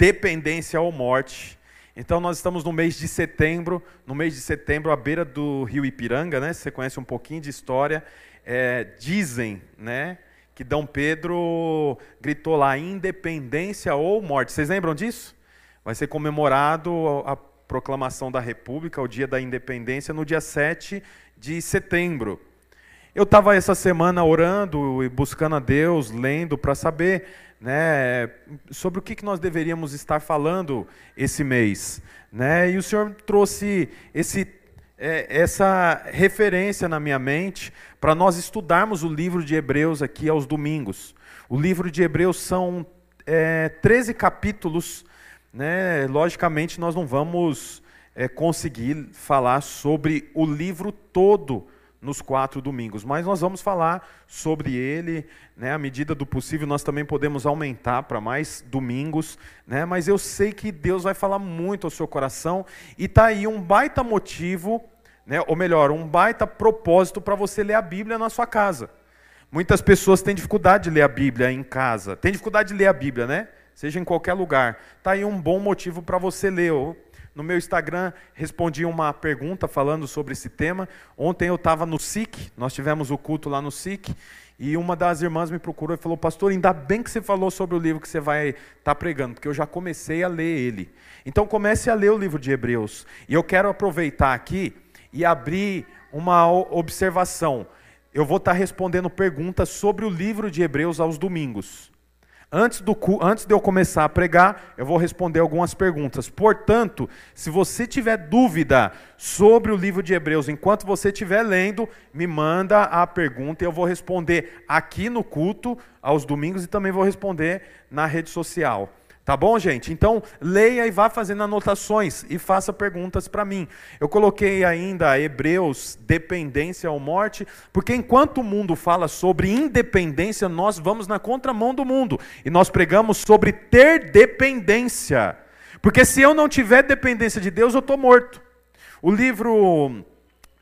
dependência ou morte. Então nós estamos no mês de setembro, no mês de setembro à beira do rio Ipiranga, né? Você conhece um pouquinho de história. É, dizem, né, que Dom Pedro gritou lá independência ou morte. Vocês lembram disso? Vai ser comemorado a proclamação da República, o dia da independência, no dia 7 de setembro. Eu estava essa semana orando e buscando a Deus, lendo para saber né, sobre o que, nós deveríamos estar falando esse mês. Né? E o Senhor trouxe esse, é, essa referência na minha mente para nós estudarmos o livro de Hebreus aqui aos domingos. O livro de Hebreus são é, 13 capítulos. Né? Logicamente, nós não vamos é, conseguir falar sobre o livro todo nos quatro domingos, mas nós vamos falar sobre ele, né, à medida do possível, nós também podemos aumentar para mais domingos, né, mas eu sei que Deus vai falar muito ao seu coração, e está aí um baita motivo, né, ou melhor, um baita propósito para você ler a Bíblia na sua casa. Muitas pessoas têm dificuldade de ler a Bíblia em casa, têm dificuldade de ler a Bíblia, né? Seja em qualquer lugar. Está aí um bom motivo para você ler. No meu Instagram respondi uma pergunta falando sobre esse tema. Ontem eu estava no SIC, nós tivemos o culto lá no SIC, e uma das irmãs me procurou e falou: Pastor, ainda bem que você falou sobre o livro que você vai estar tá pregando, porque eu já comecei a ler ele. Então comece a ler o livro de Hebreus. E eu quero aproveitar aqui e abrir uma observação. Eu vou estar tá respondendo perguntas sobre o livro de Hebreus aos domingos. Antes, do, antes de eu começar a pregar, eu vou responder algumas perguntas. Portanto, se você tiver dúvida sobre o livro de Hebreus, enquanto você estiver lendo, me manda a pergunta e eu vou responder aqui no culto, aos domingos, e também vou responder na rede social. Tá bom, gente? Então, leia e vá fazendo anotações e faça perguntas para mim. Eu coloquei ainda Hebreus, dependência ou morte, porque enquanto o mundo fala sobre independência, nós vamos na contramão do mundo e nós pregamos sobre ter dependência. Porque se eu não tiver dependência de Deus, eu estou morto. O livro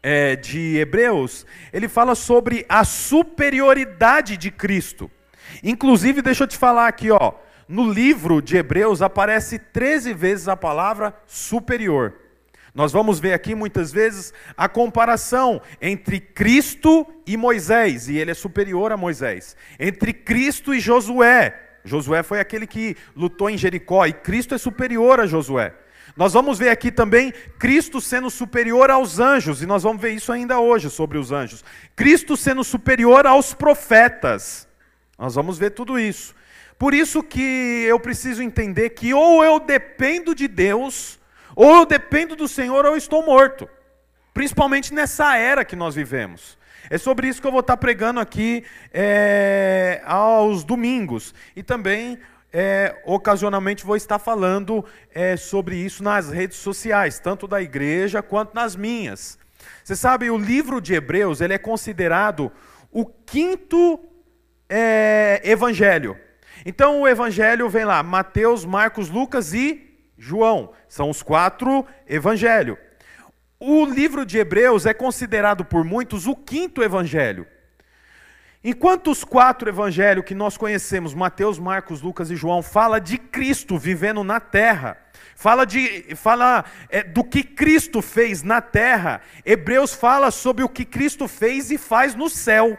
é, de Hebreus, ele fala sobre a superioridade de Cristo. Inclusive, deixa eu te falar aqui, ó no livro de Hebreus aparece 13 vezes a palavra superior. Nós vamos ver aqui muitas vezes a comparação entre Cristo e Moisés, e ele é superior a Moisés. Entre Cristo e Josué. Josué foi aquele que lutou em Jericó, e Cristo é superior a Josué. Nós vamos ver aqui também Cristo sendo superior aos anjos, e nós vamos ver isso ainda hoje sobre os anjos. Cristo sendo superior aos profetas. Nós vamos ver tudo isso. Por isso que eu preciso entender que ou eu dependo de Deus, ou eu dependo do Senhor, ou eu estou morto. Principalmente nessa era que nós vivemos. É sobre isso que eu vou estar pregando aqui é, aos domingos. E também, é, ocasionalmente, vou estar falando é, sobre isso nas redes sociais, tanto da igreja quanto nas minhas. Você sabe, o livro de Hebreus ele é considerado o quinto é, evangelho. Então o evangelho vem lá, Mateus, Marcos, Lucas e João. São os quatro evangelhos. O livro de Hebreus é considerado por muitos o quinto evangelho. Enquanto os quatro evangelhos que nós conhecemos, Mateus, Marcos, Lucas e João, fala de Cristo vivendo na terra, fala, de, fala é, do que Cristo fez na terra, Hebreus fala sobre o que Cristo fez e faz no céu.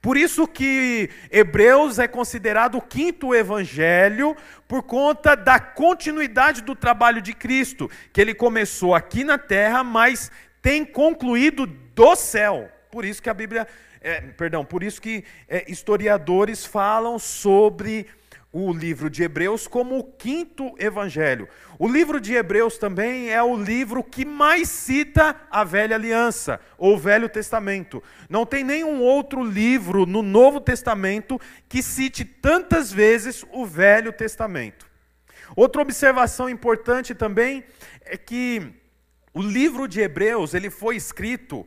Por isso que Hebreus é considerado o quinto evangelho por conta da continuidade do trabalho de Cristo, que ele começou aqui na terra, mas tem concluído do céu. Por isso que a Bíblia, é, perdão, por isso que é, historiadores falam sobre o livro de Hebreus como o quinto evangelho. O livro de Hebreus também é o livro que mais cita a velha aliança, ou Velho Testamento. Não tem nenhum outro livro no Novo Testamento que cite tantas vezes o Velho Testamento. Outra observação importante também é que o livro de Hebreus, ele foi escrito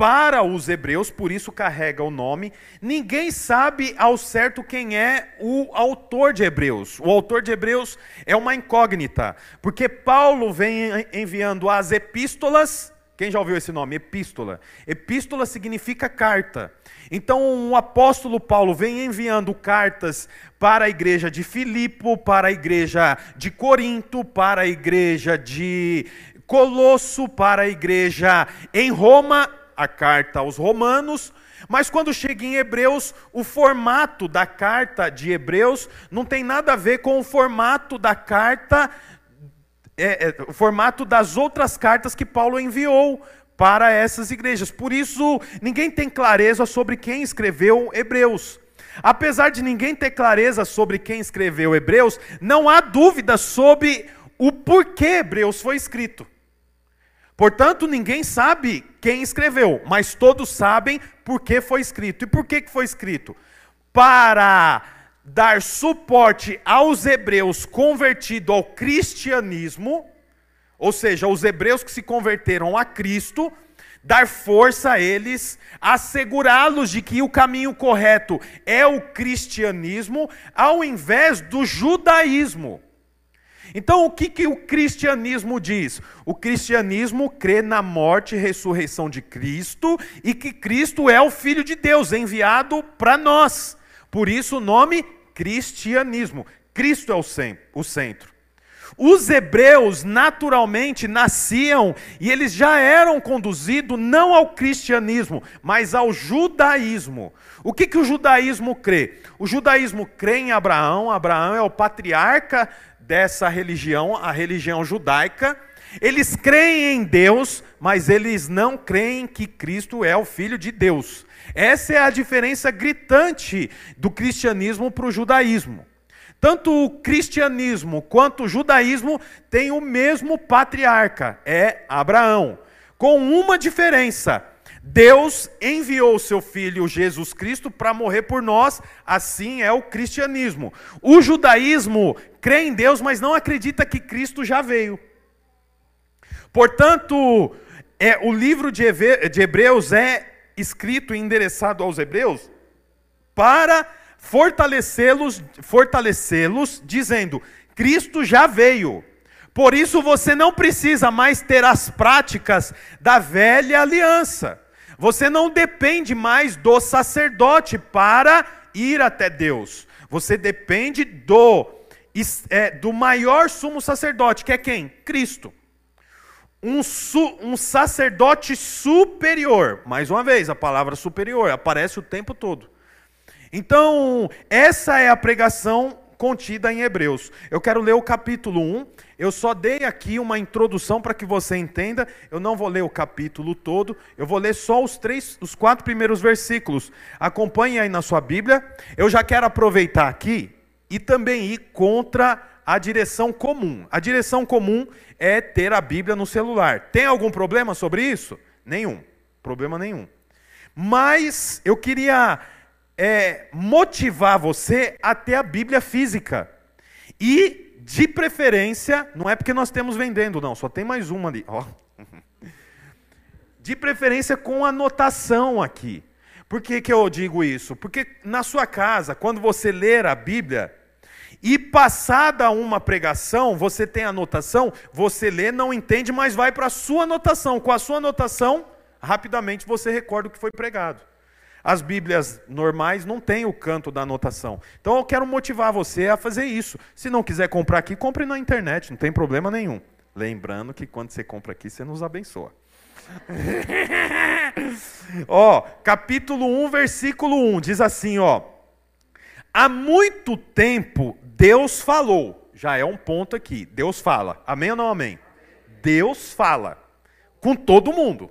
para os hebreus, por isso carrega o nome. Ninguém sabe ao certo quem é o autor de Hebreus. O autor de Hebreus é uma incógnita, porque Paulo vem enviando as epístolas, Quem já ouviu esse nome? Epístola. Epístola significa carta. Então o apóstolo Paulo vem enviando cartas para a igreja de Filipo, para a igreja de Corinto, para a igreja de Colosso, para a igreja em Roma, a carta aos Romanos. Mas quando chega em Hebreus, o formato da carta de Hebreus não tem nada a ver com o formato da carta, é, é, o formato das outras cartas que Paulo enviou para essas igrejas. Por isso, ninguém tem clareza sobre quem escreveu Hebreus. Apesar de ninguém ter clareza sobre quem escreveu Hebreus, não há dúvida sobre o porquê Hebreus foi escrito. Portanto, ninguém sabe quem escreveu, mas todos sabem por que foi escrito. E por que foi escrito? Para dar suporte aos hebreus convertidos ao cristianismo, ou seja, os hebreus que se converteram a Cristo, dar força a eles, assegurá-los de que o caminho correto é o cristianismo, ao invés do judaísmo. Então, o que, que o cristianismo diz? O cristianismo crê na morte e ressurreição de Cristo e que Cristo é o Filho de Deus enviado para nós. Por isso, o nome cristianismo. Cristo é o centro. Os hebreus naturalmente nasciam e eles já eram conduzidos não ao cristianismo, mas ao judaísmo. O que, que o judaísmo crê? O judaísmo crê em Abraão, Abraão é o patriarca dessa religião, a religião judaica. Eles creem em Deus, mas eles não creem que Cristo é o Filho de Deus. Essa é a diferença gritante do cristianismo para o judaísmo. Tanto o cristianismo quanto o judaísmo têm o mesmo patriarca, é Abraão, com uma diferença. Deus enviou seu filho Jesus Cristo para morrer por nós, assim é o cristianismo. O judaísmo crê em Deus, mas não acredita que Cristo já veio. Portanto, é, o livro de Hebreus é escrito e endereçado aos hebreus para fortalecê-los, fortalecê-los, dizendo: Cristo já veio. Por isso você não precisa mais ter as práticas da velha aliança. Você não depende mais do sacerdote para ir até Deus. Você depende do, é, do maior sumo sacerdote, que é quem? Cristo. Um, su, um sacerdote superior. Mais uma vez, a palavra superior aparece o tempo todo. Então, essa é a pregação contida em Hebreus. Eu quero ler o capítulo 1. Eu só dei aqui uma introdução para que você entenda. Eu não vou ler o capítulo todo, eu vou ler só os três, os quatro primeiros versículos. Acompanhe aí na sua Bíblia. Eu já quero aproveitar aqui e também ir contra a direção comum. A direção comum é ter a Bíblia no celular. Tem algum problema sobre isso? Nenhum. Problema nenhum. Mas eu queria é, motivar você a ter a Bíblia física. E, de preferência, não é porque nós temos vendendo, não, só tem mais uma ali. Oh. De preferência com anotação aqui. Por que, que eu digo isso? Porque na sua casa, quando você ler a Bíblia, e passada uma pregação, você tem anotação, você lê, não entende, mas vai para a sua anotação. Com a sua anotação, rapidamente você recorda o que foi pregado. As Bíblias normais não têm o canto da anotação. Então eu quero motivar você a fazer isso. Se não quiser comprar aqui, compre na internet, não tem problema nenhum. Lembrando que quando você compra aqui, você nos abençoa. ó, capítulo 1, versículo 1, diz assim, ó: Há muito tempo Deus falou. Já é um ponto aqui. Deus fala. Amém ou não amém? Deus fala com todo mundo.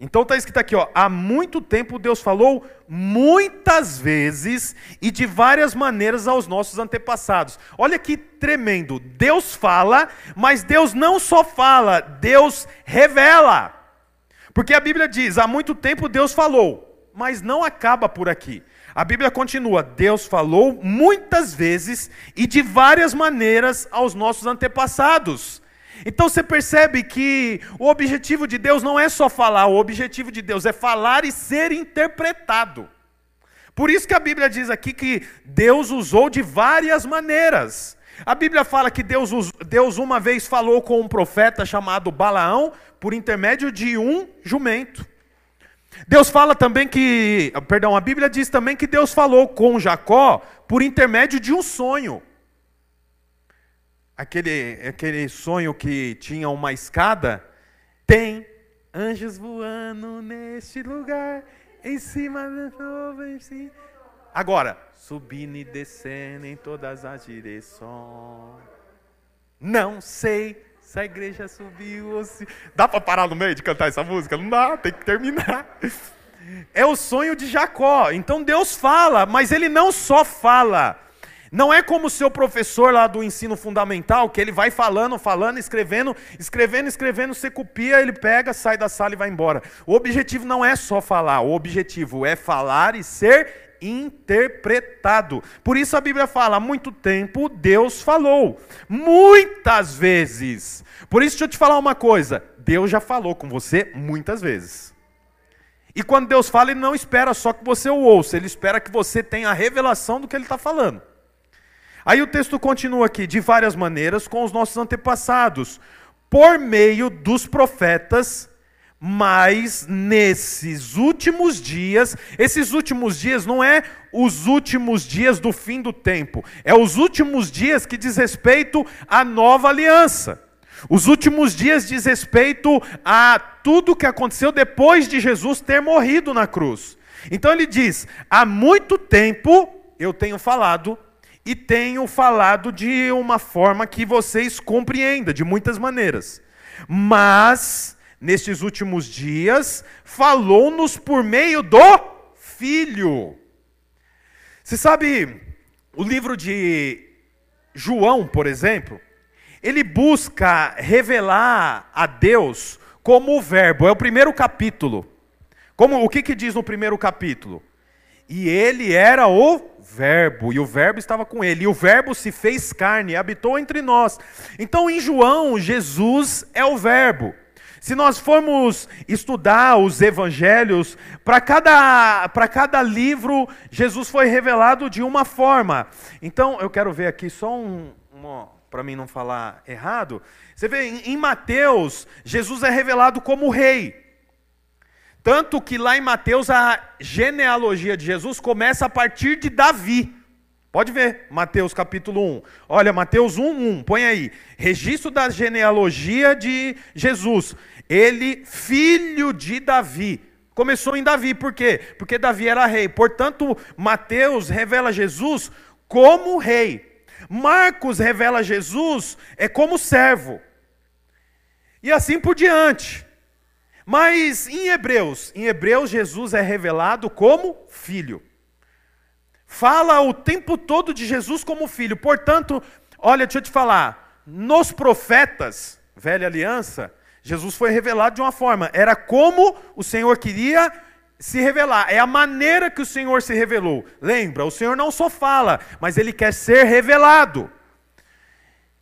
Então está escrito aqui, ó, há muito tempo Deus falou muitas vezes e de várias maneiras aos nossos antepassados. Olha que tremendo. Deus fala, mas Deus não só fala, Deus revela. Porque a Bíblia diz: há muito tempo Deus falou, mas não acaba por aqui. A Bíblia continua: Deus falou muitas vezes e de várias maneiras aos nossos antepassados. Então você percebe que o objetivo de Deus não é só falar, o objetivo de Deus é falar e ser interpretado. Por isso que a Bíblia diz aqui que Deus usou de várias maneiras. A Bíblia fala que Deus, Deus uma vez falou com um profeta chamado Balaão por intermédio de um jumento. Deus fala também que, perdão, a Bíblia diz também que Deus falou com Jacó por intermédio de um sonho. Aquele, aquele sonho que tinha uma escada, tem anjos voando neste lugar, em cima da nuvem. Agora, subindo e descendo em todas as direções. Não sei se a igreja subiu ou se. Dá para parar no meio de cantar essa música? Não dá, tem que terminar. É o sonho de Jacó. Então Deus fala, mas ele não só fala. Não é como o seu professor lá do ensino fundamental, que ele vai falando, falando, escrevendo, escrevendo, escrevendo, você copia, ele pega, sai da sala e vai embora. O objetivo não é só falar, o objetivo é falar e ser interpretado. Por isso a Bíblia fala: há muito tempo Deus falou, muitas vezes. Por isso, deixa eu te falar uma coisa: Deus já falou com você muitas vezes. E quando Deus fala, Ele não espera só que você o ouça, Ele espera que você tenha a revelação do que Ele está falando. Aí o texto continua aqui, de várias maneiras, com os nossos antepassados, por meio dos profetas, mas nesses últimos dias, esses últimos dias não é os últimos dias do fim do tempo, é os últimos dias que diz respeito à nova aliança. Os últimos dias diz respeito a tudo que aconteceu depois de Jesus ter morrido na cruz. Então ele diz: há muito tempo eu tenho falado e tenho falado de uma forma que vocês compreendam, de muitas maneiras. Mas, nestes últimos dias, falou-nos por meio do Filho. Você sabe, o livro de João, por exemplo, ele busca revelar a Deus como o Verbo, é o primeiro capítulo. Como o que, que diz no primeiro capítulo? E ele era o Verbo, e o Verbo estava com ele, e o Verbo se fez carne habitou entre nós. Então, em João, Jesus é o Verbo. Se nós formos estudar os evangelhos, para cada, cada livro, Jesus foi revelado de uma forma. Então, eu quero ver aqui só um, para mim não falar errado. Você vê, em, em Mateus, Jesus é revelado como rei. Tanto que lá em Mateus a genealogia de Jesus começa a partir de Davi. Pode ver, Mateus capítulo 1. Olha, Mateus 1, 1, põe aí. Registro da genealogia de Jesus. Ele, filho de Davi. Começou em Davi, por quê? Porque Davi era rei. Portanto, Mateus revela Jesus como rei. Marcos revela Jesus é como servo. E assim por diante. Mas em Hebreus, em Hebreus Jesus é revelado como filho. Fala o tempo todo de Jesus como filho. Portanto, olha, deixa eu te falar, nos profetas, velha aliança, Jesus foi revelado de uma forma, era como o Senhor queria se revelar, é a maneira que o Senhor se revelou. Lembra, o Senhor não só fala, mas ele quer ser revelado.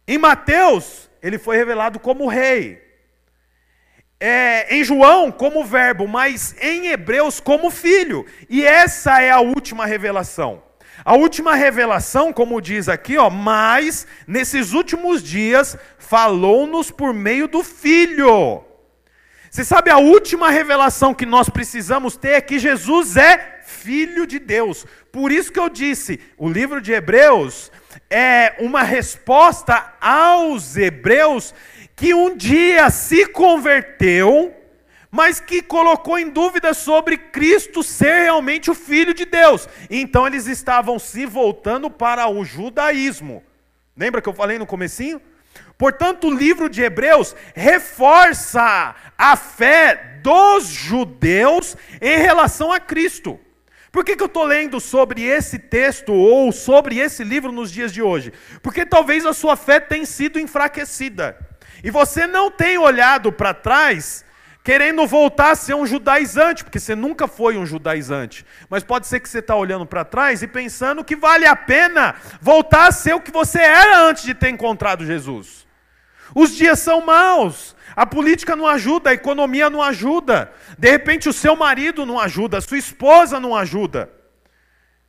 Em Mateus, ele foi revelado como rei é, em João como verbo, mas em Hebreus como filho. E essa é a última revelação. A última revelação, como diz aqui, ó, mas nesses últimos dias falou-nos por meio do filho. Você sabe a última revelação que nós precisamos ter é que Jesus é filho de Deus. Por isso que eu disse, o livro de Hebreus é uma resposta aos hebreus que um dia se converteu, mas que colocou em dúvida sobre Cristo ser realmente o Filho de Deus. Então eles estavam se voltando para o judaísmo. Lembra que eu falei no comecinho? Portanto, o livro de Hebreus reforça a fé dos judeus em relação a Cristo. Por que, que eu estou lendo sobre esse texto ou sobre esse livro nos dias de hoje? Porque talvez a sua fé tenha sido enfraquecida. E você não tem olhado para trás querendo voltar a ser um judaizante, porque você nunca foi um judaizante. Mas pode ser que você está olhando para trás e pensando que vale a pena voltar a ser o que você era antes de ter encontrado Jesus. Os dias são maus, a política não ajuda, a economia não ajuda, de repente o seu marido não ajuda, a sua esposa não ajuda.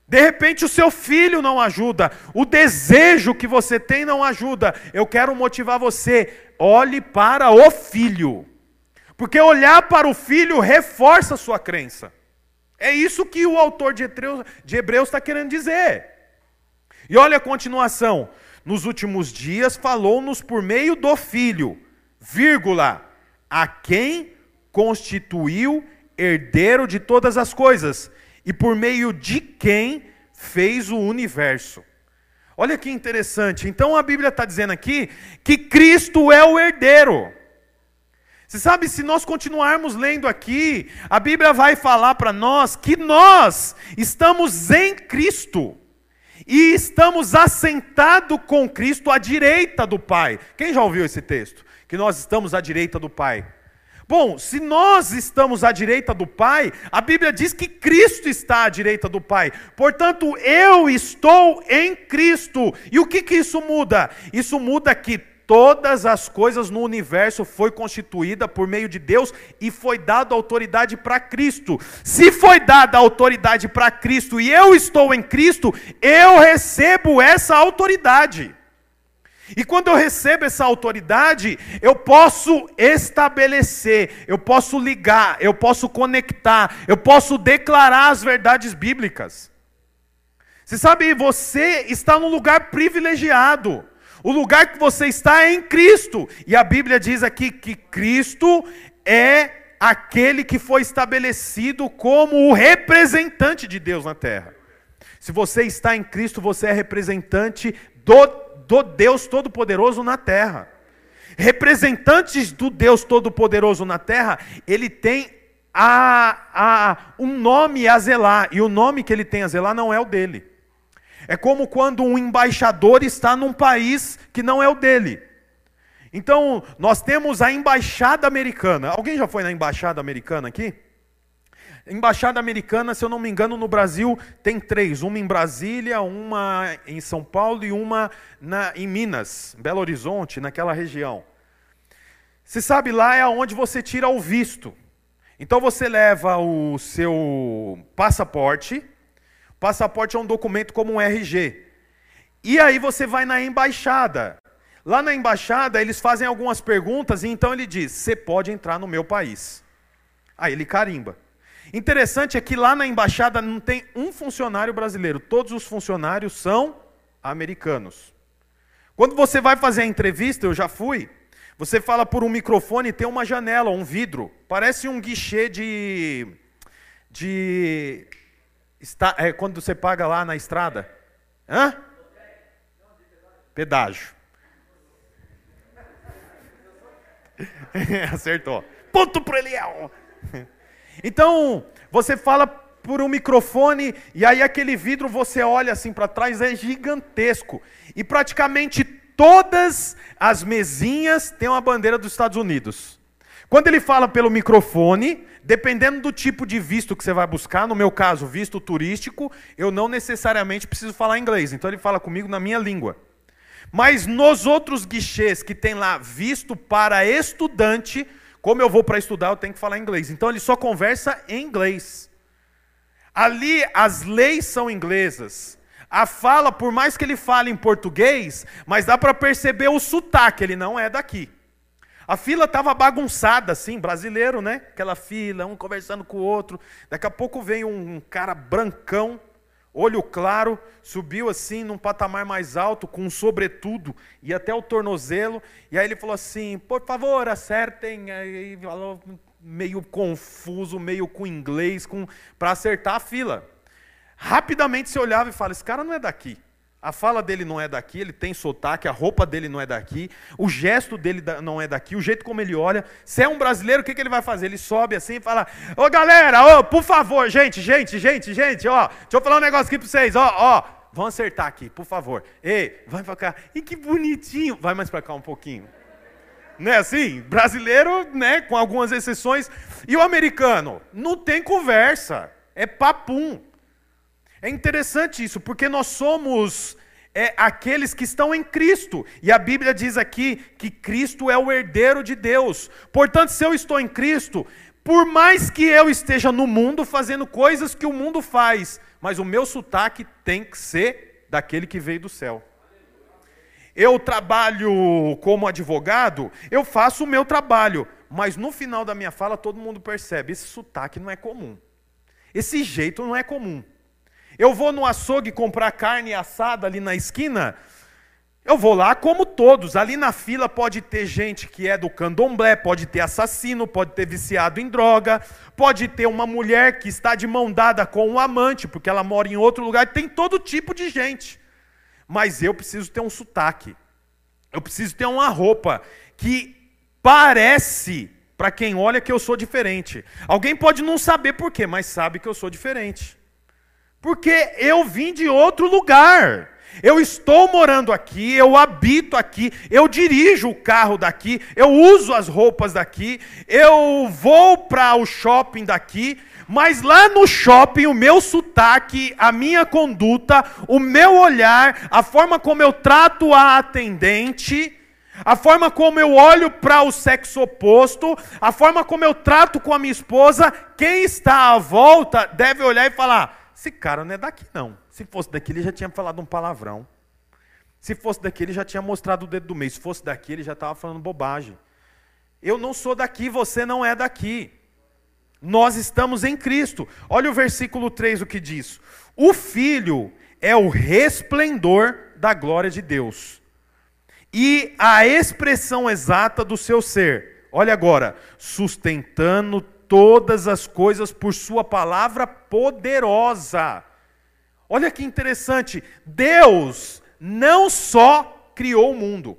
De repente o seu filho não ajuda, o desejo que você tem não ajuda. Eu quero motivar você, olhe para o filho. Porque olhar para o filho reforça a sua crença. É isso que o autor de Hebreus está querendo dizer. E olha a continuação. Nos últimos dias falou-nos por meio do filho, vírgula, a quem constituiu herdeiro de todas as coisas e por meio de quem fez o universo. Olha que interessante. Então a Bíblia está dizendo aqui que Cristo é o herdeiro. Você sabe, se nós continuarmos lendo aqui, a Bíblia vai falar para nós que nós estamos em Cristo e estamos assentados com Cristo à direita do Pai. Quem já ouviu esse texto? Que nós estamos à direita do Pai. Bom, se nós estamos à direita do Pai, a Bíblia diz que Cristo está à direita do Pai. Portanto, eu estou em Cristo. E o que, que isso muda? Isso muda que todas as coisas no universo foi constituída por meio de Deus e foi dada autoridade para Cristo. Se foi dada autoridade para Cristo e eu estou em Cristo, eu recebo essa autoridade. E quando eu recebo essa autoridade, eu posso estabelecer, eu posso ligar, eu posso conectar, eu posso declarar as verdades bíblicas. Você sabe, você está num lugar privilegiado. O lugar que você está é em Cristo. E a Bíblia diz aqui que Cristo é aquele que foi estabelecido como o representante de Deus na terra. Se você está em Cristo, você é representante do do Deus Todo-Poderoso na terra. Representantes do Deus Todo-Poderoso na terra, ele tem a, a, um nome a zelar, e o nome que ele tem a zelar não é o dele. É como quando um embaixador está num país que não é o dele. Então, nós temos a embaixada americana. Alguém já foi na embaixada americana aqui? Embaixada americana, se eu não me engano, no Brasil tem três: uma em Brasília, uma em São Paulo e uma na, em Minas, Belo Horizonte, naquela região. Você sabe, lá é onde você tira o visto. Então você leva o seu passaporte. Passaporte é um documento como um RG. E aí você vai na embaixada. Lá na embaixada eles fazem algumas perguntas e então ele diz: "Você pode entrar no meu país". Aí ele carimba. Interessante é que lá na embaixada não tem um funcionário brasileiro, todos os funcionários são americanos. Quando você vai fazer a entrevista, eu já fui, você fala por um microfone e tem uma janela, um vidro, parece um guichê de. de. Está, é, quando você paga lá na estrada. Hã? Pedágio. Acertou. Ponto para Eliel. Então, você fala por um microfone e aí aquele vidro você olha assim para trás é gigantesco. E praticamente todas as mesinhas têm uma bandeira dos Estados Unidos. Quando ele fala pelo microfone, dependendo do tipo de visto que você vai buscar, no meu caso, visto turístico, eu não necessariamente preciso falar inglês, então ele fala comigo na minha língua. Mas nos outros guichês que tem lá visto para estudante, como eu vou para estudar, eu tenho que falar inglês. Então ele só conversa em inglês. Ali as leis são inglesas. A fala, por mais que ele fale em português, mas dá para perceber o sotaque, ele não é daqui. A fila estava bagunçada, assim, brasileiro, né? Aquela fila, um conversando com o outro. Daqui a pouco vem um cara brancão, olho claro, subiu assim num patamar mais alto, com um sobretudo, e até o tornozelo, e aí ele falou assim, por favor, acertem, aí falou meio confuso, meio com inglês, com para acertar a fila. Rapidamente você olhava e fala, esse cara não é daqui. A fala dele não é daqui, ele tem sotaque, a roupa dele não é daqui, o gesto dele não é daqui, o jeito como ele olha. Se é um brasileiro, o que, que ele vai fazer? Ele sobe assim e fala: Ô galera, ô, por favor, gente, gente, gente, gente, ó, deixa eu falar um negócio aqui para vocês, ó, ó, vão acertar aqui, por favor. Ei, vai para cá. E que bonitinho. Vai mais para cá um pouquinho. Não é assim? Brasileiro, né, com algumas exceções. E o americano? Não tem conversa, é papum. É interessante isso, porque nós somos é, aqueles que estão em Cristo. E a Bíblia diz aqui que Cristo é o herdeiro de Deus. Portanto, se eu estou em Cristo, por mais que eu esteja no mundo fazendo coisas que o mundo faz, mas o meu sotaque tem que ser daquele que veio do céu. Eu trabalho como advogado, eu faço o meu trabalho, mas no final da minha fala todo mundo percebe: esse sotaque não é comum. Esse jeito não é comum. Eu vou no açougue comprar carne assada ali na esquina, eu vou lá como todos. Ali na fila pode ter gente que é do candomblé, pode ter assassino, pode ter viciado em droga, pode ter uma mulher que está de mão dada com um amante, porque ela mora em outro lugar, tem todo tipo de gente. Mas eu preciso ter um sotaque. Eu preciso ter uma roupa que parece para quem olha que eu sou diferente. Alguém pode não saber por quê, mas sabe que eu sou diferente. Porque eu vim de outro lugar. Eu estou morando aqui, eu habito aqui, eu dirijo o carro daqui, eu uso as roupas daqui, eu vou para o shopping daqui, mas lá no shopping o meu sotaque, a minha conduta, o meu olhar, a forma como eu trato a atendente, a forma como eu olho para o sexo oposto, a forma como eu trato com a minha esposa, quem está à volta deve olhar e falar: esse cara não é daqui não. Se fosse daqui, ele já tinha falado um palavrão. Se fosse daqui, ele já tinha mostrado o dedo do meio. Se fosse daqui, ele já estava falando bobagem. Eu não sou daqui, você não é daqui. Nós estamos em Cristo. Olha o versículo 3 o que diz: O Filho é o resplendor da glória de Deus e a expressão exata do seu ser. Olha agora, sustentando todas as coisas por Sua palavra poderosa. Olha que interessante, Deus não só criou o mundo.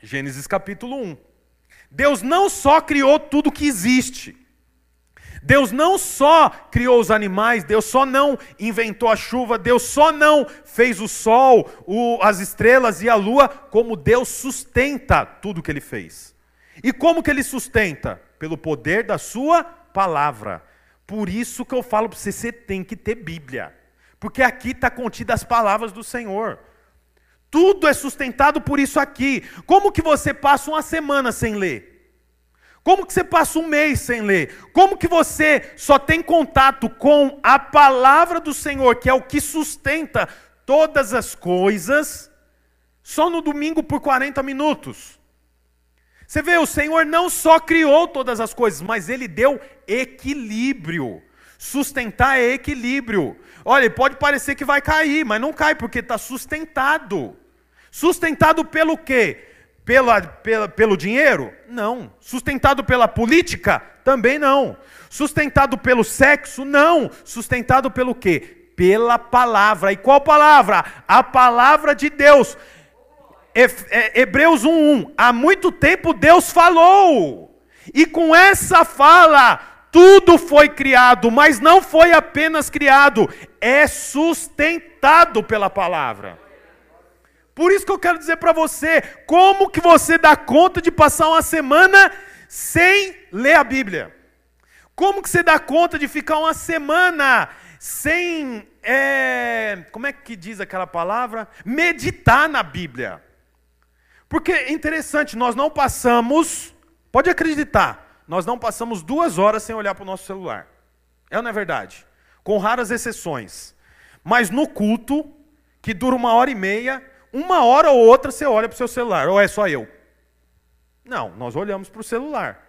Gênesis capítulo 1. Deus não só criou tudo que existe. Deus não só criou os animais, Deus só não inventou a chuva, Deus só não fez o sol, o, as estrelas e a lua, como Deus sustenta tudo que ele fez. E como que ele sustenta? Pelo poder da sua palavra. Por isso que eu falo para você, você tem que ter Bíblia. Porque aqui está contida as palavras do Senhor. Tudo é sustentado por isso aqui. Como que você passa uma semana sem ler? Como que você passa um mês sem ler? Como que você só tem contato com a palavra do Senhor, que é o que sustenta todas as coisas, só no domingo por 40 minutos? Você vê, o Senhor não só criou todas as coisas, mas Ele deu equilíbrio. Sustentar é equilíbrio. Olha, pode parecer que vai cair, mas não cai, porque está sustentado. Sustentado pelo quê? Pela, pela, pelo dinheiro? Não. Sustentado pela política? Também não. Sustentado pelo sexo? Não. Sustentado pelo quê? Pela palavra. E qual palavra? A palavra de Deus. É, Hebreus 1:1. Há muito tempo Deus falou. E com essa fala, tudo foi criado, mas não foi apenas criado, é sustentado pela palavra. Por isso que eu quero dizer para você, como que você dá conta de passar uma semana sem ler a Bíblia? Como que você dá conta de ficar uma semana sem, é, como é que diz aquela palavra? Meditar na Bíblia. Porque é interessante, nós não passamos, pode acreditar, nós não passamos duas horas sem olhar para o nosso celular. É ou não é verdade? Com raras exceções. Mas no culto, que dura uma hora e meia, uma hora ou outra você olha para o seu celular, ou é só eu? Não, nós olhamos para o celular.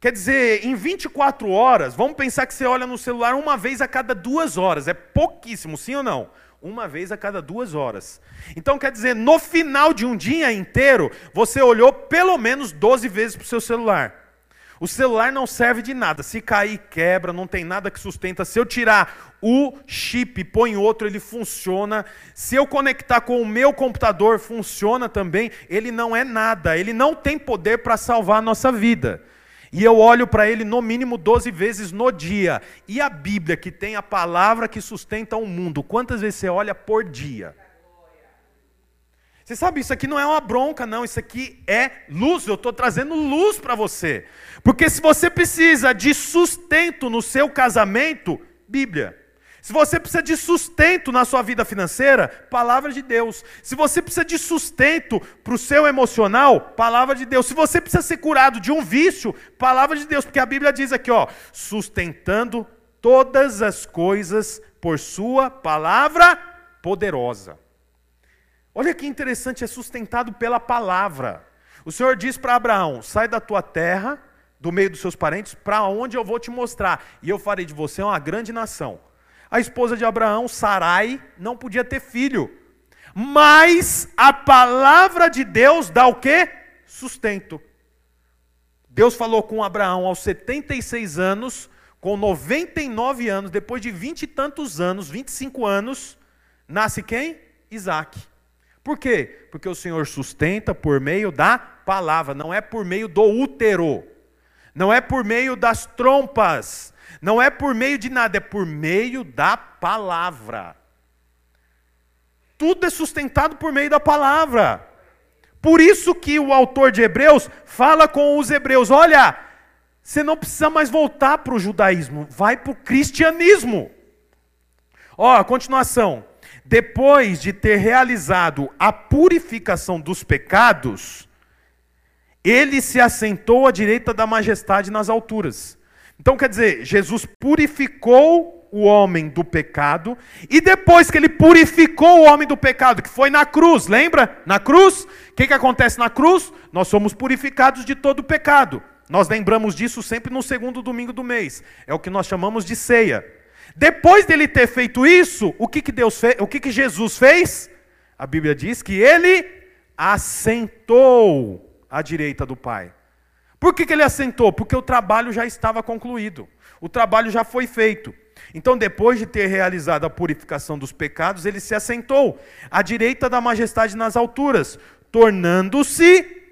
Quer dizer, em 24 horas, vamos pensar que você olha no celular uma vez a cada duas horas. É pouquíssimo, sim ou não? Uma vez a cada duas horas. Então, quer dizer, no final de um dia inteiro, você olhou pelo menos 12 vezes para o seu celular. O celular não serve de nada. Se cair, quebra, não tem nada que sustenta. Se eu tirar o chip põe outro, ele funciona. Se eu conectar com o meu computador, funciona também. Ele não é nada. Ele não tem poder para salvar a nossa vida. E eu olho para ele no mínimo 12 vezes no dia. E a Bíblia, que tem a palavra que sustenta o mundo, quantas vezes você olha por dia? Você sabe, isso aqui não é uma bronca, não. Isso aqui é luz. Eu estou trazendo luz para você. Porque se você precisa de sustento no seu casamento, Bíblia. Se você precisa de sustento na sua vida financeira, palavra de Deus. Se você precisa de sustento para o seu emocional, palavra de Deus. Se você precisa ser curado de um vício, palavra de Deus. Porque a Bíblia diz aqui, ó, sustentando todas as coisas por sua palavra poderosa. Olha que interessante, é sustentado pela palavra. O Senhor diz para Abraão: sai da tua terra, do meio dos seus parentes, para onde eu vou te mostrar, e eu farei de você uma grande nação. A esposa de Abraão, Sarai, não podia ter filho. Mas a palavra de Deus dá o quê? Sustento. Deus falou com Abraão aos 76 anos, com 99 anos, depois de vinte e tantos anos, 25 anos, nasce quem? Isaac. Por quê? Porque o Senhor sustenta por meio da palavra, não é por meio do útero, não é por meio das trompas, não é por meio de nada, é por meio da palavra. Tudo é sustentado por meio da palavra. Por isso que o autor de Hebreus fala com os hebreus: olha, você não precisa mais voltar para o judaísmo, vai para o cristianismo. Ó, continuação. Depois de ter realizado a purificação dos pecados, ele se assentou à direita da majestade nas alturas. Então quer dizer, Jesus purificou o homem do pecado, e depois que ele purificou o homem do pecado, que foi na cruz, lembra? Na cruz, o que, que acontece na cruz? Nós somos purificados de todo o pecado. Nós lembramos disso sempre no segundo domingo do mês. É o que nós chamamos de ceia. Depois dele ter feito isso, o que, que Deus fez? O que, que Jesus fez? A Bíblia diz que ele assentou à direita do Pai. Por que, que ele assentou? Porque o trabalho já estava concluído. O trabalho já foi feito. Então, depois de ter realizado a purificação dos pecados, ele se assentou à direita da majestade nas alturas, tornando-se,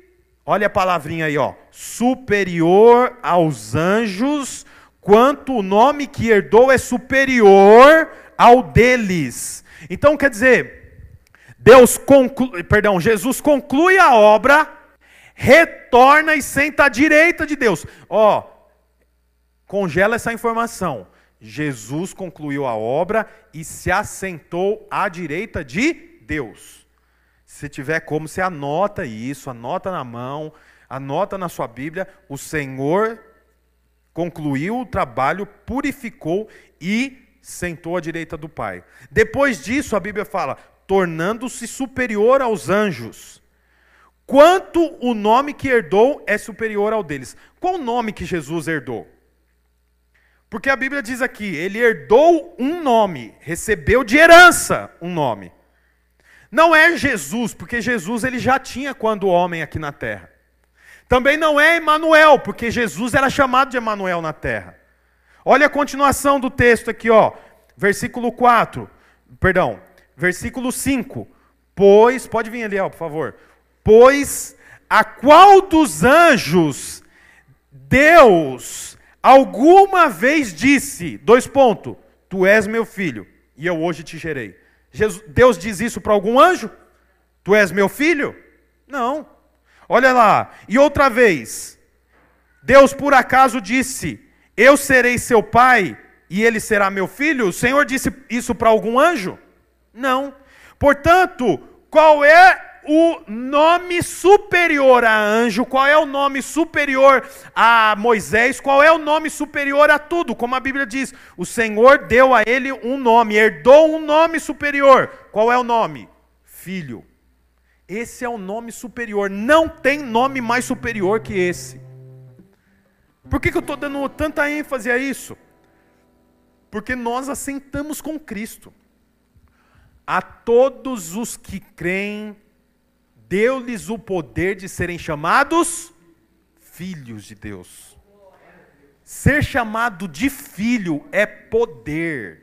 olha a palavrinha aí, ó, superior aos anjos, quanto o nome que herdou é superior ao deles. Então, quer dizer, Deus conclui, perdão, Jesus conclui a obra, retorna e senta à direita de Deus. Ó, congela essa informação. Jesus concluiu a obra e se assentou à direita de Deus. Se tiver como, você anota isso, anota na mão, anota na sua Bíblia. O Senhor concluiu o trabalho, purificou e sentou à direita do Pai. Depois disso, a Bíblia fala, tornando-se superior aos anjos. Quanto o nome que herdou é superior ao deles. Qual o nome que Jesus herdou? Porque a Bíblia diz aqui, ele herdou um nome, recebeu de herança um nome. Não é Jesus, porque Jesus ele já tinha quando homem aqui na terra. Também não é Emanuel, porque Jesus era chamado de Emanuel na terra. Olha a continuação do texto aqui, ó. Versículo 4. Perdão, versículo 5. Pois, pode vir ali, ó, por favor. Pois a qual dos anjos Deus alguma vez disse, dois pontos, tu és meu filho, e eu hoje te gerei. Jesus, Deus diz isso para algum anjo? Tu és meu filho? Não. Olha lá, e outra vez, Deus por acaso disse, eu serei seu pai e ele será meu filho? O Senhor disse isso para algum anjo? Não. Portanto, qual é o nome superior a anjo, qual é o nome superior a Moisés, qual é o nome superior a tudo, como a Bíblia diz, o Senhor deu a ele um nome, herdou um nome superior. Qual é o nome? Filho. Esse é o nome superior, não tem nome mais superior que esse. Por que, que eu estou dando tanta ênfase a isso? Porque nós assentamos com Cristo. A todos os que creem deu-lhes o poder de serem chamados filhos de Deus. Ser chamado de filho é poder.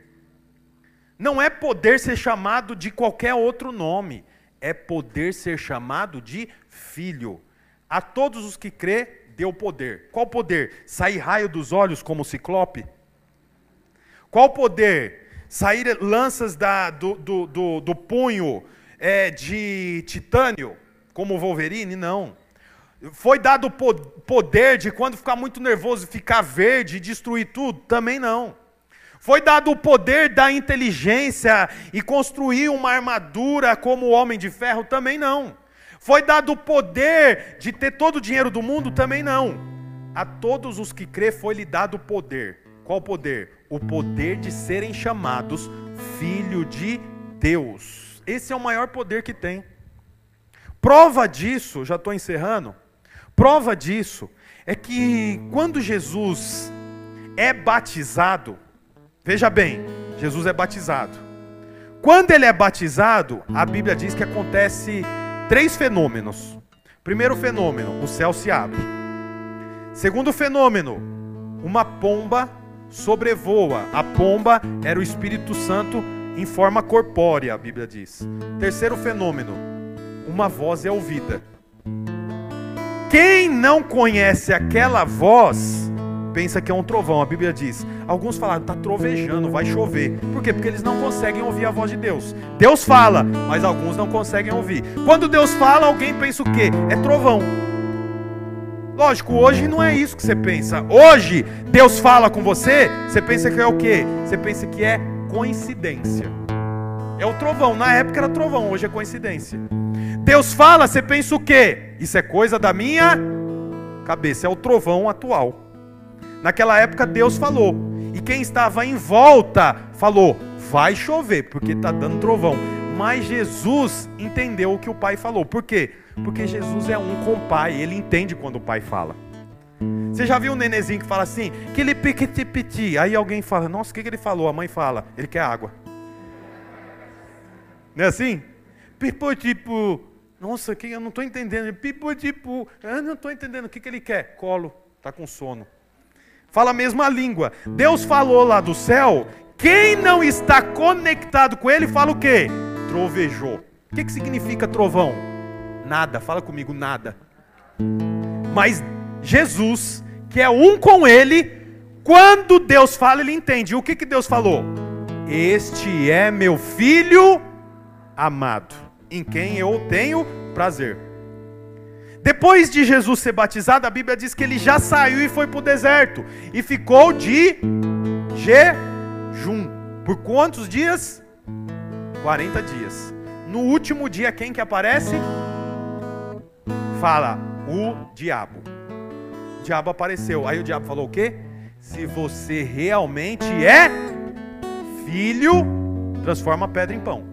Não é poder ser chamado de qualquer outro nome, é poder ser chamado de filho. A todos os que crê, deu poder. Qual poder? Sair raio dos olhos como ciclope? Qual poder? Sair lanças da, do, do, do, do punho é, de titânio, como o Wolverine? Não. Foi dado poder de quando ficar muito nervoso ficar verde e destruir tudo? Também não. Foi dado o poder da inteligência e construir uma armadura como o homem de ferro? Também não. Foi dado o poder de ter todo o dinheiro do mundo? Também não. A todos os que crê foi-lhe dado o poder. Qual poder? O poder de serem chamados filho de Deus. Esse é o maior poder que tem. Prova disso, já estou encerrando, Prova disso é que quando Jesus é batizado, veja bem, Jesus é batizado. Quando ele é batizado, a Bíblia diz que acontece três fenômenos. Primeiro fenômeno, o céu se abre. Segundo fenômeno, uma pomba sobrevoa. A pomba era o Espírito Santo em forma corpórea, a Bíblia diz. Terceiro fenômeno, uma voz é ouvida. Quem não conhece aquela voz, pensa que é um trovão. A Bíblia diz. Alguns falaram, está trovejando, vai chover. Por quê? Porque eles não conseguem ouvir a voz de Deus. Deus fala, mas alguns não conseguem ouvir. Quando Deus fala, alguém pensa o quê? É trovão. Lógico, hoje não é isso que você pensa. Hoje, Deus fala com você, você pensa que é o quê? Você pensa que é coincidência. É o trovão. Na época era trovão, hoje é coincidência. Deus fala, você pensa o quê? Isso é coisa da minha cabeça, é o trovão atual. Naquela época Deus falou, e quem estava em volta falou: vai chover, porque está dando trovão. Mas Jesus entendeu o que o pai falou. Por quê? Porque Jesus é um com o pai, ele entende quando o pai fala. Você já viu um nenezinho que fala assim, que ele piquiti piti. Aí alguém fala, nossa, o que, que ele falou? A mãe fala, ele quer água. Não é assim? Pipo tipo, nossa, que eu não estou entendendo. Pipo tipo, eu não estou entendendo. O que, que ele quer? Colo, está com sono. Fala a mesma língua. Deus falou lá do céu. Quem não está conectado com ele fala o quê? Trovejou. O que, que significa trovão? Nada. Fala comigo, nada. Mas Jesus, que é um com ele, quando Deus fala, ele entende. O que, que Deus falou? Este é meu filho amado, em quem eu tenho prazer. Depois de Jesus ser batizado, a Bíblia diz que ele já saiu e foi para o deserto. E ficou de jejum. Por quantos dias? 40 dias. No último dia, quem que aparece? Fala, o diabo diabo apareceu. Aí o diabo falou o quê? Se você realmente é filho, transforma a pedra em pão.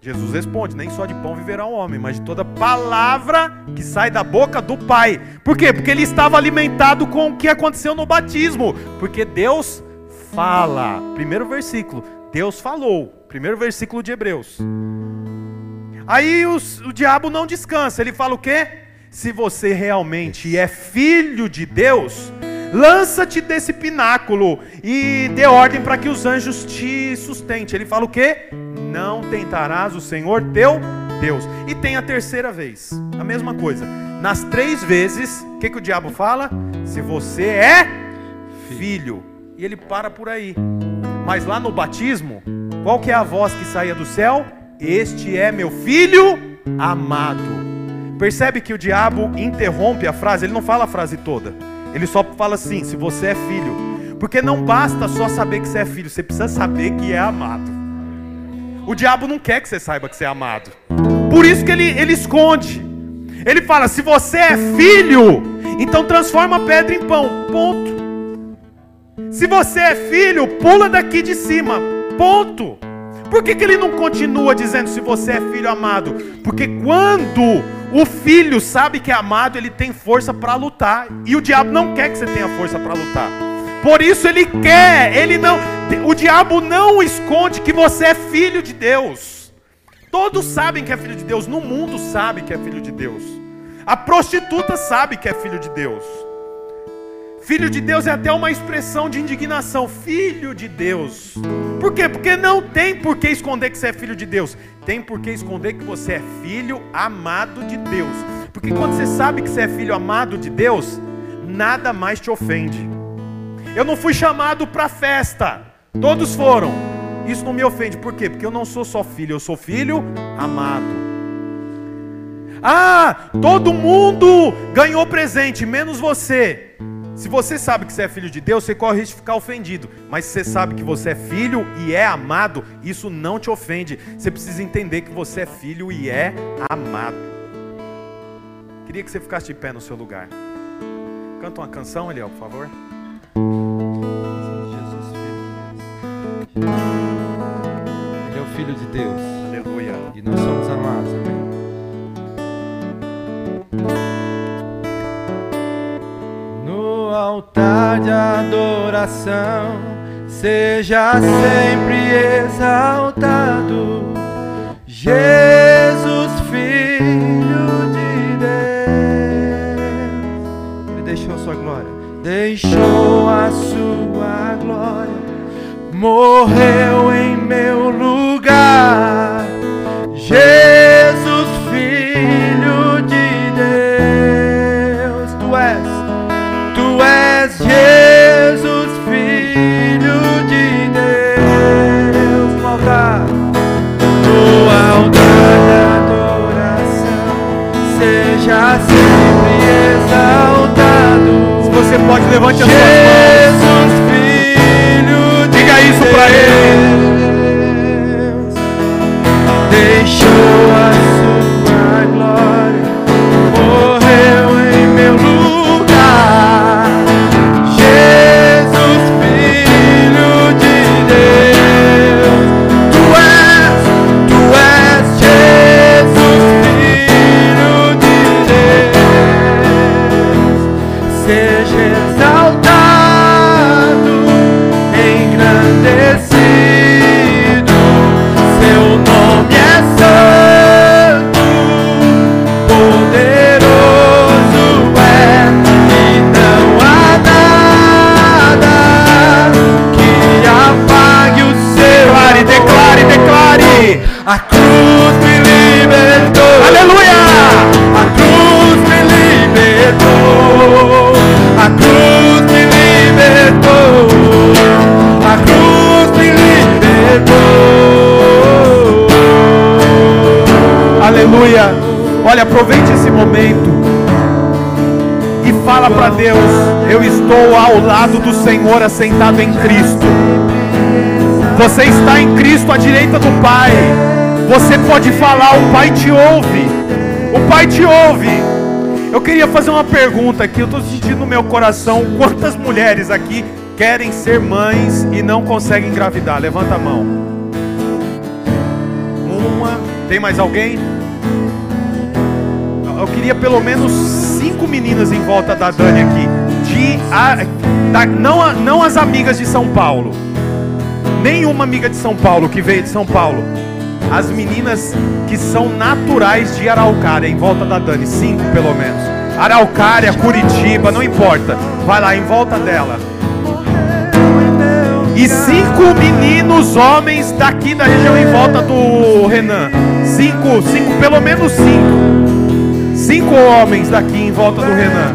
Jesus responde: Nem só de pão viverá um homem, mas de toda palavra que sai da boca do Pai. Por quê? Porque ele estava alimentado com o que aconteceu no batismo. Porque Deus fala. Primeiro versículo: Deus falou. Primeiro versículo de Hebreus. Aí os, o diabo não descansa. Ele fala o quê? Se você realmente é filho de Deus, lança-te desse pináculo e dê ordem para que os anjos te sustentem. Ele fala o quê? Não tentarás o Senhor teu Deus. E tem a terceira vez, a mesma coisa. Nas três vezes, o que, que o diabo fala? Se você é filho. E ele para por aí. Mas lá no batismo, qual que é a voz que saía do céu? Este é meu filho amado Percebe que o diabo interrompe a frase, ele não fala a frase toda. Ele só fala assim: se você é filho. Porque não basta só saber que você é filho, você precisa saber que é amado. O diabo não quer que você saiba que você é amado. Por isso que ele, ele esconde. Ele fala: se você é filho, então transforma a pedra em pão. Ponto. Se você é filho, pula daqui de cima. Ponto. Por que, que ele não continua dizendo se você é filho amado? Porque quando o filho sabe que é amado, ele tem força para lutar. E o diabo não quer que você tenha força para lutar. Por isso ele quer, ele não, o diabo não esconde que você é filho de Deus. Todos sabem que é filho de Deus, no mundo sabe que é filho de Deus. A prostituta sabe que é filho de Deus. Filho de Deus é até uma expressão de indignação. Filho de Deus. Por quê? Porque não tem por que esconder que você é filho de Deus. Tem por que esconder que você é filho amado de Deus. Porque quando você sabe que você é filho amado de Deus, nada mais te ofende. Eu não fui chamado para festa. Todos foram. Isso não me ofende. Por quê? Porque eu não sou só filho, eu sou filho amado. Ah, todo mundo ganhou presente, menos você. Se você sabe que você é filho de Deus, você corre o risco de ficar ofendido. Mas se você sabe que você é filho e é amado, isso não te ofende. Você precisa entender que você é filho e é amado. Queria que você ficasse de pé no seu lugar. Canta uma canção, Eliel, por favor. Jesus, filho. Ele é o filho de Deus. Aleluia. E nós somos adoração seja sempre exaltado, Jesus, Filho de Deus. Ele deixou a sua glória, deixou a sua glória, morreu em meu lugar, Jesus, Pode, levante as suas mãos. Aleluia. Olha, aproveite esse momento e fala para Deus: Eu estou ao lado do Senhor, assentado em Cristo. Você está em Cristo à direita do Pai. Você pode falar, o Pai te ouve. O Pai te ouve. Eu queria fazer uma pergunta aqui. Eu estou sentindo no meu coração quantas mulheres aqui querem ser mães e não conseguem engravidar. Levanta a mão. Uma. Tem mais alguém? Eu queria pelo menos cinco meninas em volta da Dani aqui. De, a- da- não, não as amigas de São Paulo. Nenhuma amiga de São Paulo que veio de São Paulo. As meninas que são naturais de Araucária, em volta da Dani. Cinco pelo menos. Araucária, Curitiba, não importa. Vai lá, em volta dela. E cinco meninos, homens daqui da região em volta do Renan. Cinco, cinco, pelo menos cinco. Cinco homens daqui em volta do Renan.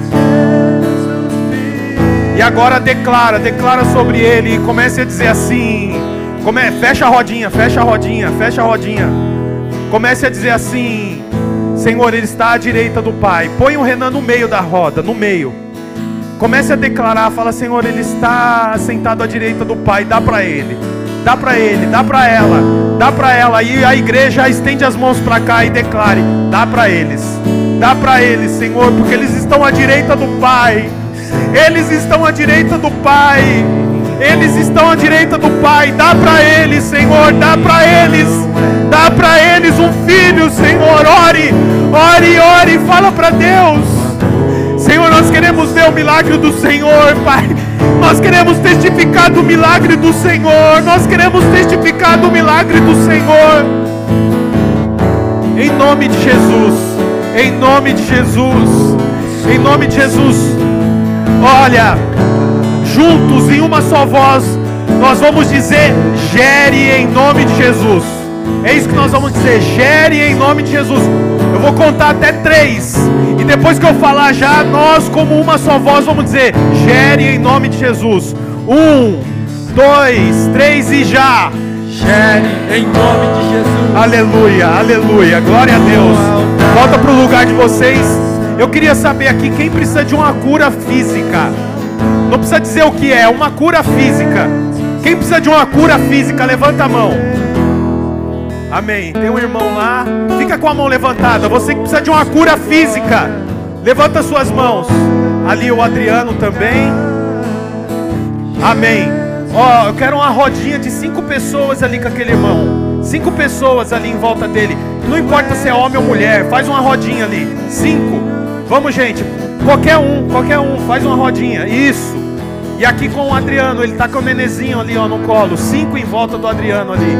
E agora declara, declara sobre ele e comece a dizer assim. Come, fecha a rodinha, fecha a rodinha, fecha a rodinha. Comece a dizer assim: Senhor, ele está à direita do Pai. Põe o Renan no meio da roda, no meio. Comece a declarar, fala: Senhor, ele está sentado à direita do Pai. Dá para ele, dá para ele, dá para ela, dá para ela. E a igreja estende as mãos para cá e declare: Dá para eles, dá para eles, Senhor, porque eles estão à direita do Pai. Eles estão à direita do Pai. Eles estão à direita do Pai. Dá para eles, Senhor. Dá para eles. Dá para eles um filho, Senhor. Ore, ore, ore. Fala para Deus. Senhor, nós queremos ver o milagre do Senhor, Pai. Nós queremos testificar do milagre do Senhor. Nós queremos testificar do milagre do Senhor. Em nome de Jesus. Em nome de Jesus. Em nome de Jesus. Olha, juntos em uma só voz, nós vamos dizer: gere em nome de Jesus. É isso que nós vamos dizer: gere em nome de Jesus. Eu vou contar até três, e depois que eu falar já, nós, como uma só voz, vamos dizer: gere em nome de Jesus. Um, dois, três e já. Gere em nome de Jesus. Aleluia, aleluia, glória a Deus. Volta para o lugar de vocês. Eu queria saber aqui quem precisa de uma cura física. Não precisa dizer o que é, uma cura física. Quem precisa de uma cura física, levanta a mão. Amém. Tem um irmão lá, fica com a mão levantada. Você que precisa de uma cura física, levanta suas mãos. Ali o Adriano também. Amém. Ó, eu quero uma rodinha de cinco pessoas ali com aquele irmão. Cinco pessoas ali em volta dele. Não importa se é homem ou mulher, faz uma rodinha ali. Cinco. Vamos, gente. Qualquer um, qualquer um, faz uma rodinha. Isso. E aqui com o Adriano, ele está com o nenezinho ali ó, no colo, cinco em volta do Adriano ali.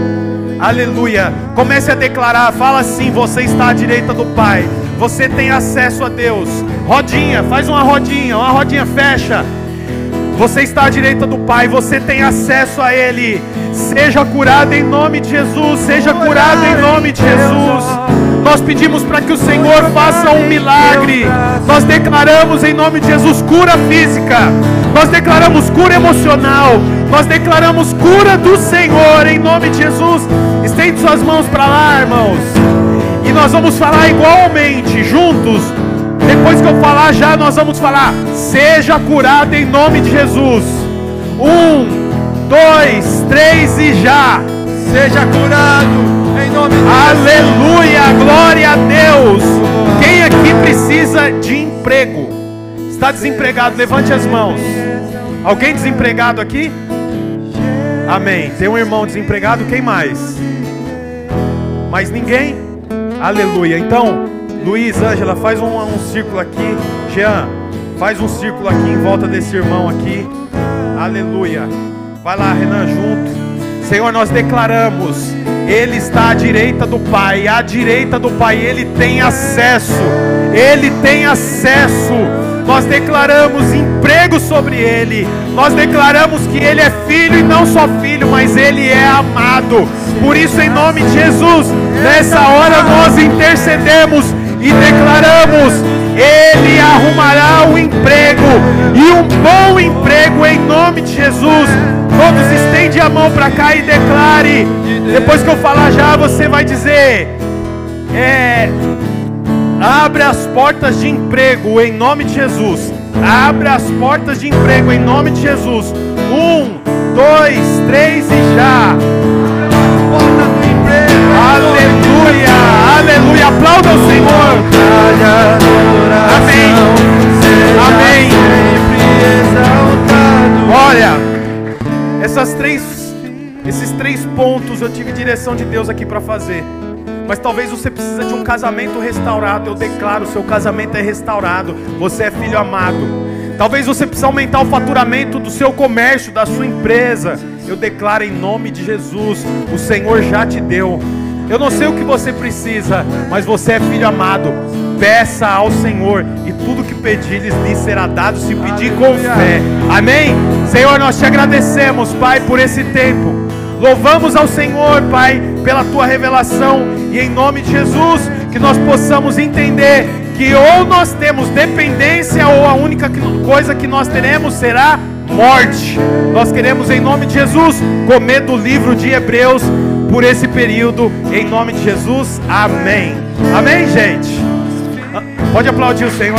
Aleluia. Comece a declarar, fala assim: você está à direita do Pai. Você tem acesso a Deus. Rodinha, faz uma rodinha, uma rodinha, fecha. Você está à direita do Pai, você tem acesso a Ele. Seja curado em nome de Jesus, seja curado em nome de Jesus. Nós pedimos para que o Senhor faça um milagre. Nós declaramos em nome de Jesus cura física. Nós declaramos cura emocional. Nós declaramos cura do Senhor em nome de Jesus. Estende suas mãos para lá, irmãos. E nós vamos falar igualmente, juntos. Depois que eu falar já, nós vamos falar: seja curado em nome de Jesus. Um, dois, três e já. Seja curado em nome de Aleluia, glória a Deus. Quem aqui precisa de emprego? Está desempregado? Levante as mãos. Alguém desempregado aqui? Amém. Tem um irmão desempregado, quem mais? Mais ninguém? Aleluia. Então, Luiz, Ângela, faz um, um círculo aqui. Jean, faz um círculo aqui em volta desse irmão aqui. Aleluia. Vai lá, Renan, junto. Senhor, nós declaramos, Ele está à direita do Pai, à direita do Pai, Ele tem acesso, Ele tem acesso. Nós declaramos emprego sobre Ele, nós declaramos que Ele é filho e não só filho, mas Ele é amado. Por isso, em nome de Jesus, nessa hora nós intercedemos e declaramos: Ele arrumará o emprego e um bom emprego em nome de Jesus. Todos estende a mão para cá e declare. Depois que eu falar já, você vai dizer: É. Abre as portas de emprego em nome de Jesus. Abre as portas de emprego em nome de Jesus. Um, dois, três e já. Aleluia, aleluia. Aplauda o Senhor. Amém. Amém. Olha, essas três, esses três pontos eu tive direção de Deus aqui para fazer. Mas talvez você precisa de um casamento restaurado. Eu declaro, seu casamento é restaurado. Você é filho amado. Talvez você precise aumentar o faturamento do seu comércio, da sua empresa. Eu declaro em nome de Jesus, o Senhor já te deu. Eu não sei o que você precisa, mas você é filho amado. Peça ao Senhor e tudo que pedir lhe será dado se pedir com fé. Amém? Senhor, nós te agradecemos, Pai, por esse tempo. Louvamos ao Senhor, Pai, pela tua revelação e em nome de Jesus que nós possamos entender que ou nós temos dependência ou a única coisa que nós teremos será morte. Nós queremos em nome de Jesus comer do livro de Hebreus por esse período em nome de Jesus. Amém. Amém, gente. Pode aplaudir o Senhor.